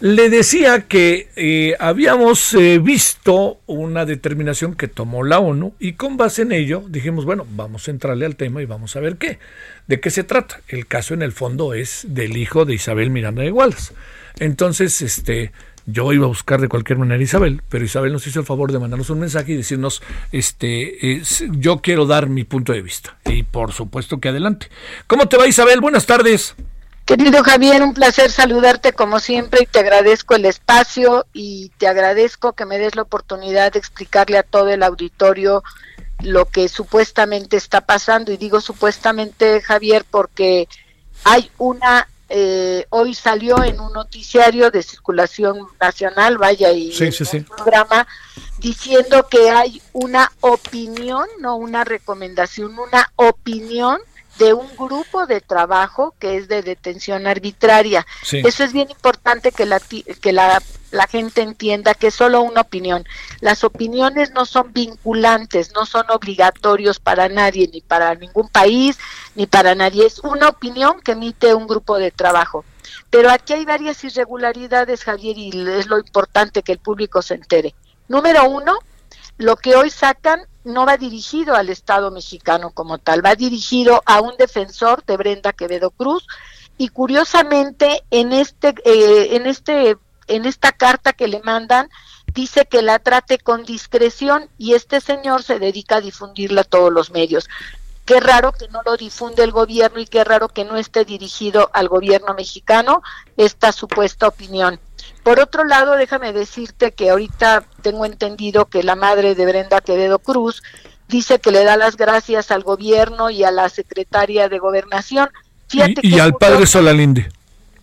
Le decía que eh, habíamos eh, visto una determinación que tomó la ONU y con base en ello dijimos, bueno, vamos a entrarle al tema y vamos a ver qué, de qué se trata. El caso en el fondo es del hijo de Isabel Miranda de Wallace. Entonces, este, yo iba a buscar de cualquier manera a Isabel, pero Isabel nos hizo el favor de mandarnos un mensaje y decirnos, este, yo quiero dar mi punto de vista. Y por supuesto que adelante. ¿Cómo te va Isabel? Buenas tardes. Querido Javier, un placer saludarte como siempre y te agradezco el espacio y te agradezco que me des la oportunidad de explicarle a todo el auditorio lo que supuestamente está pasando. Y digo supuestamente, Javier, porque hay una, eh, hoy salió en un noticiario de circulación nacional, vaya, y un programa diciendo que hay una opinión, no una recomendación, una opinión de un grupo de trabajo que es de detención arbitraria. Eso es bien importante que la que la, la, gente entienda que es solo una opinión. Las opiniones no son vinculantes, no son obligatorios para nadie, ni para ningún país, ni para nadie. Es una opinión que emite un grupo de trabajo. Pero aquí hay varias irregularidades, Javier, y es lo importante que el público se entere. Número uno, lo que hoy sacan no va dirigido al Estado mexicano como tal, va dirigido a un defensor de Brenda Quevedo Cruz y curiosamente en este eh, en este en esta carta que le mandan dice que la trate con discreción y este señor se dedica a difundirla a todos los medios. Qué raro que no lo difunde el gobierno y qué raro que no esté dirigido al gobierno mexicano esta supuesta opinión. Por otro lado, déjame decirte que ahorita tengo entendido que la madre de Brenda Quevedo Cruz dice que le da las gracias al gobierno y a la secretaria de gobernación. y, al padre Solalinde.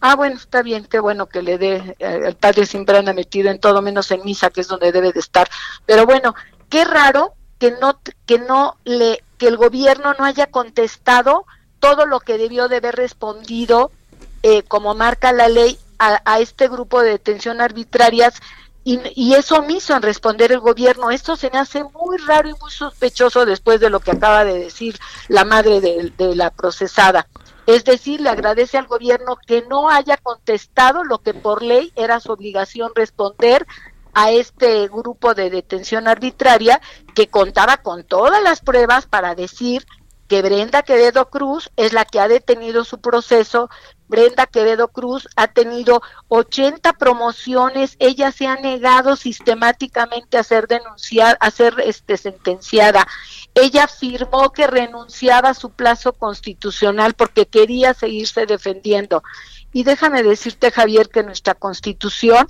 Ah, bueno, está bien, qué bueno que le dé, eh, el padre siempre anda metido en todo menos en misa, que es donde debe de estar. Pero bueno, qué raro que no, que no le, que el gobierno no haya contestado todo lo que debió de haber respondido eh, como marca la ley a, este grupo de detención arbitrarias y, y, es omiso en responder el gobierno. Esto se me hace muy raro y muy sospechoso después de lo que acaba de decir la madre de, de, la procesada. Es decir, le agradece al gobierno que no haya contestado lo que por ley era su obligación responder a este grupo de detención arbitraria que contaba con todas las pruebas para decir que Brenda Quevedo Cruz es la que ha detenido su proceso. Brenda Quevedo Cruz ha tenido 80 promociones, ella se ha negado sistemáticamente a ser denunciada, a ser este, sentenciada. Ella afirmó que renunciaba a su plazo constitucional porque quería seguirse defendiendo. Y déjame decirte, Javier, que nuestra constitución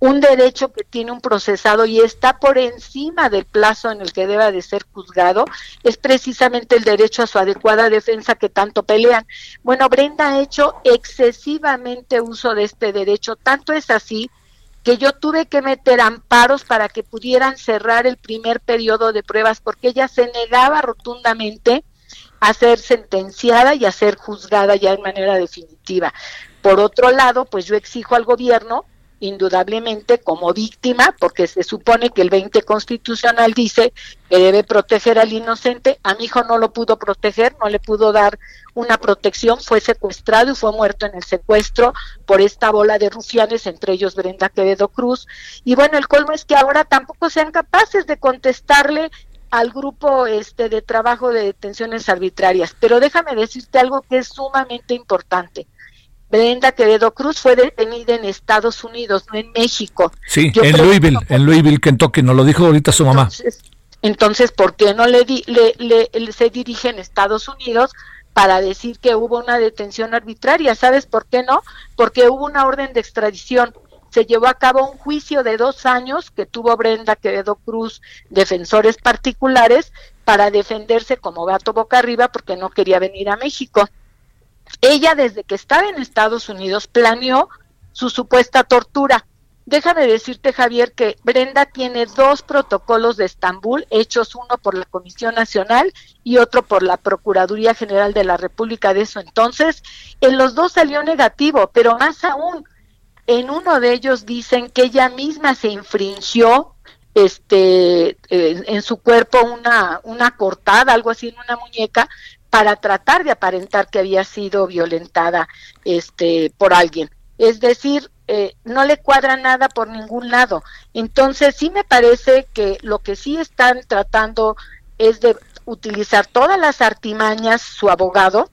un derecho que tiene un procesado y está por encima del plazo en el que deba de ser juzgado, es precisamente el derecho a su adecuada defensa que tanto pelean. Bueno, Brenda ha hecho excesivamente uso de este derecho, tanto es así que yo tuve que meter amparos para que pudieran cerrar el primer periodo de pruebas porque ella se negaba rotundamente a ser sentenciada y a ser juzgada ya de manera definitiva. Por otro lado, pues yo exijo al gobierno indudablemente como víctima, porque se supone que el 20 constitucional dice que debe proteger al inocente. A mi hijo no lo pudo proteger, no le pudo dar una protección, fue secuestrado y fue muerto en el secuestro por esta bola de rufianes, entre ellos Brenda Quevedo Cruz. Y bueno, el colmo es que ahora tampoco sean capaces de contestarle al grupo este de trabajo de detenciones arbitrarias. Pero déjame decirte algo que es sumamente importante. Brenda Quevedo Cruz fue detenida en Estados Unidos, no en México. Sí, en Louisville, en Louisville, Kentucky, nos lo dijo ahorita su mamá. Entonces, ¿por qué no le, le, se dirige en Estados Unidos para decir que hubo una detención arbitraria? ¿Sabes por qué no? Porque hubo una orden de extradición. Se llevó a cabo un juicio de dos años que tuvo Brenda Quevedo Cruz, defensores particulares, para defenderse como gato boca arriba porque no quería venir a México ella desde que estaba en Estados Unidos planeó su supuesta tortura. Déjame decirte, Javier, que Brenda tiene dos protocolos de Estambul, hechos uno por la Comisión Nacional y otro por la Procuraduría General de la República de eso entonces. En los dos salió negativo, pero más aún, en uno de ellos dicen que ella misma se infringió este en su cuerpo una una cortada, algo así en una muñeca para tratar de aparentar que había sido violentada este por alguien. Es decir, eh, no le cuadra nada por ningún lado. Entonces sí me parece que lo que sí están tratando es de utilizar todas las artimañas su abogado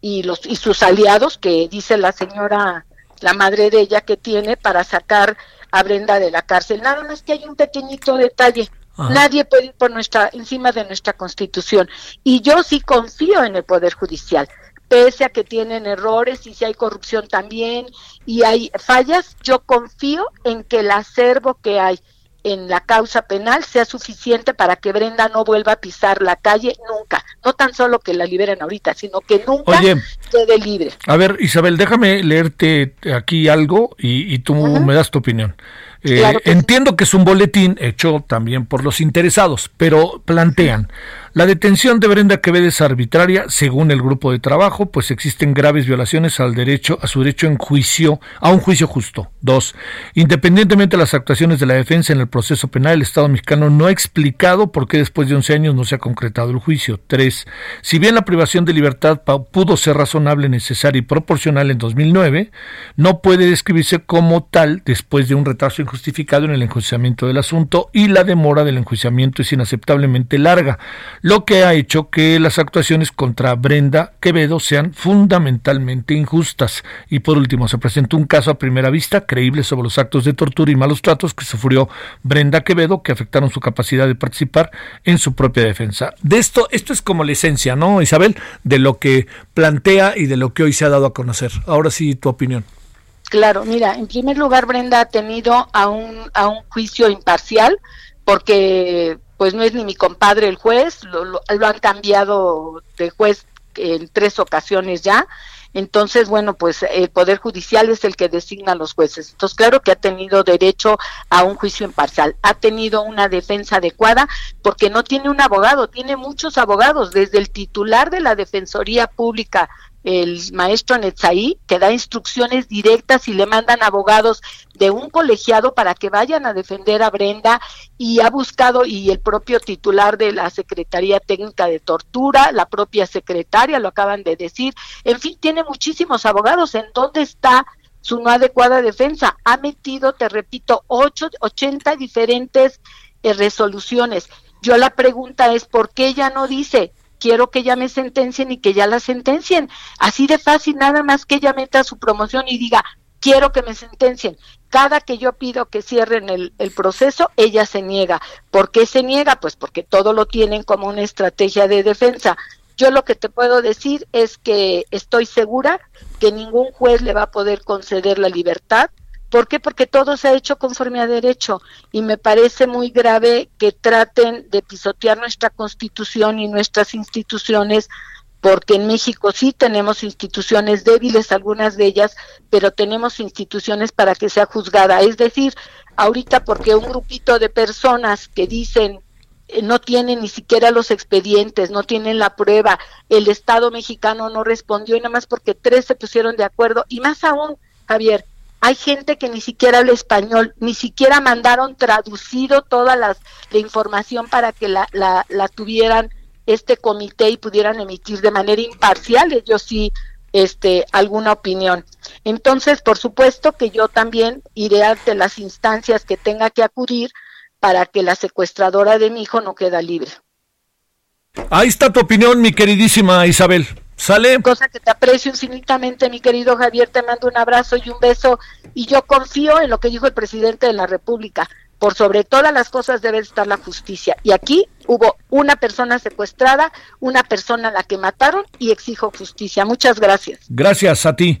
y los y sus aliados que dice la señora la madre de ella que tiene para sacar a Brenda de la cárcel. Nada más que hay un pequeñito detalle. Nadie puede ir por nuestra encima de nuestra Constitución y yo sí confío en el poder judicial pese a que tienen errores y si hay corrupción también y hay fallas, yo confío en que el acervo que hay en la causa penal sea suficiente para que Brenda no vuelva a pisar la calle nunca. No tan solo que la liberen ahorita, sino que nunca quede libre. A ver, Isabel, déjame leerte aquí algo y, tú me das tu opinión. Eh, entiendo que es un boletín hecho también por los interesados, pero plantean, la detención de Brenda Quevedo es arbitraria, según el grupo de trabajo, pues existen graves violaciones al derecho, a su derecho en juicio, a un juicio justo. Dos, independientemente de las actuaciones de la defensa en el proceso penal, el Estado mexicano no ha explicado por qué después de 11 años no se ha concretado el juicio. Tres, si bien la privación de libertad pudo ser razonable, necesaria y proporcional en 2009, no puede describirse como tal después de un retraso justificado en el enjuiciamiento del asunto y la demora del enjuiciamiento es inaceptablemente larga, lo que ha hecho que las actuaciones contra Brenda Quevedo sean fundamentalmente injustas. Y por último, se presentó un caso a primera vista creíble sobre los actos de tortura y malos tratos que sufrió Brenda Quevedo que afectaron su capacidad de participar en su propia defensa. De esto, esto es como la esencia, ¿no, Isabel? De lo que plantea y de lo que hoy se ha dado a conocer. Ahora sí, tu opinión. Claro, mira, en primer lugar Brenda ha tenido a un, a un juicio imparcial porque pues no es ni mi compadre el juez, lo, lo, han cambiado de juez en tres ocasiones ya. Entonces, bueno, pues el Poder Judicial es el que designa a los jueces. Entonces, claro que ha tenido derecho a un juicio imparcial, ha tenido una defensa adecuada porque no tiene un abogado, tiene muchos abogados, desde el titular de la Defensoría Pública el maestro Netzaí, que da instrucciones directas y le mandan abogados de un colegiado para que vayan a defender a Brenda y ha buscado y el propio titular de la Secretaría Técnica de Tortura, la propia secretaria, lo acaban de decir, en fin, tiene muchísimos abogados. ¿En dónde está su no adecuada defensa? Ha metido, te repito, ocho, 80 diferentes eh, resoluciones. Yo la pregunta es, ¿por qué ella no dice quiero que ya me sentencien y que ya la sentencien. Así de fácil, nada más que ella meta su promoción y diga, quiero que me sentencien. Cada que yo pido que cierren el, el, proceso, ella se niega. ¿Por qué se niega? Pues porque todo lo tienen como una estrategia de defensa. Yo lo que te puedo decir es que estoy segura que ningún juez le va a poder conceder la libertad ¿Por qué? Porque todo se ha hecho conforme a derecho y me parece muy grave que traten de pisotear nuestra constitución y nuestras instituciones porque en México sí tenemos instituciones débiles, algunas de ellas, pero tenemos instituciones para que sea juzgada. Es decir, ahorita porque un grupito de personas que dicen eh, no tienen ni siquiera los expedientes, no tienen la prueba, el Estado mexicano no respondió y nada más porque tres se pusieron de acuerdo y más aún, Javier, hay gente que ni siquiera habla español, ni siquiera mandaron traducido toda la información para que la, la, la tuvieran este comité y pudieran emitir de manera imparcial ellos sí este alguna opinión. Entonces, por supuesto que yo también iré ante las instancias que tenga que acudir para que la secuestradora de mi hijo no quede libre. Ahí está tu opinión, mi queridísima Isabel. ¿Sale? Cosa que te aprecio infinitamente, mi querido Javier, te mando un abrazo y un beso y yo confío en lo que dijo el presidente de la República. Por sobre todas las cosas debe estar la justicia. Y aquí hubo una persona secuestrada, una persona a la que mataron y exijo justicia. Muchas gracias. Gracias a ti.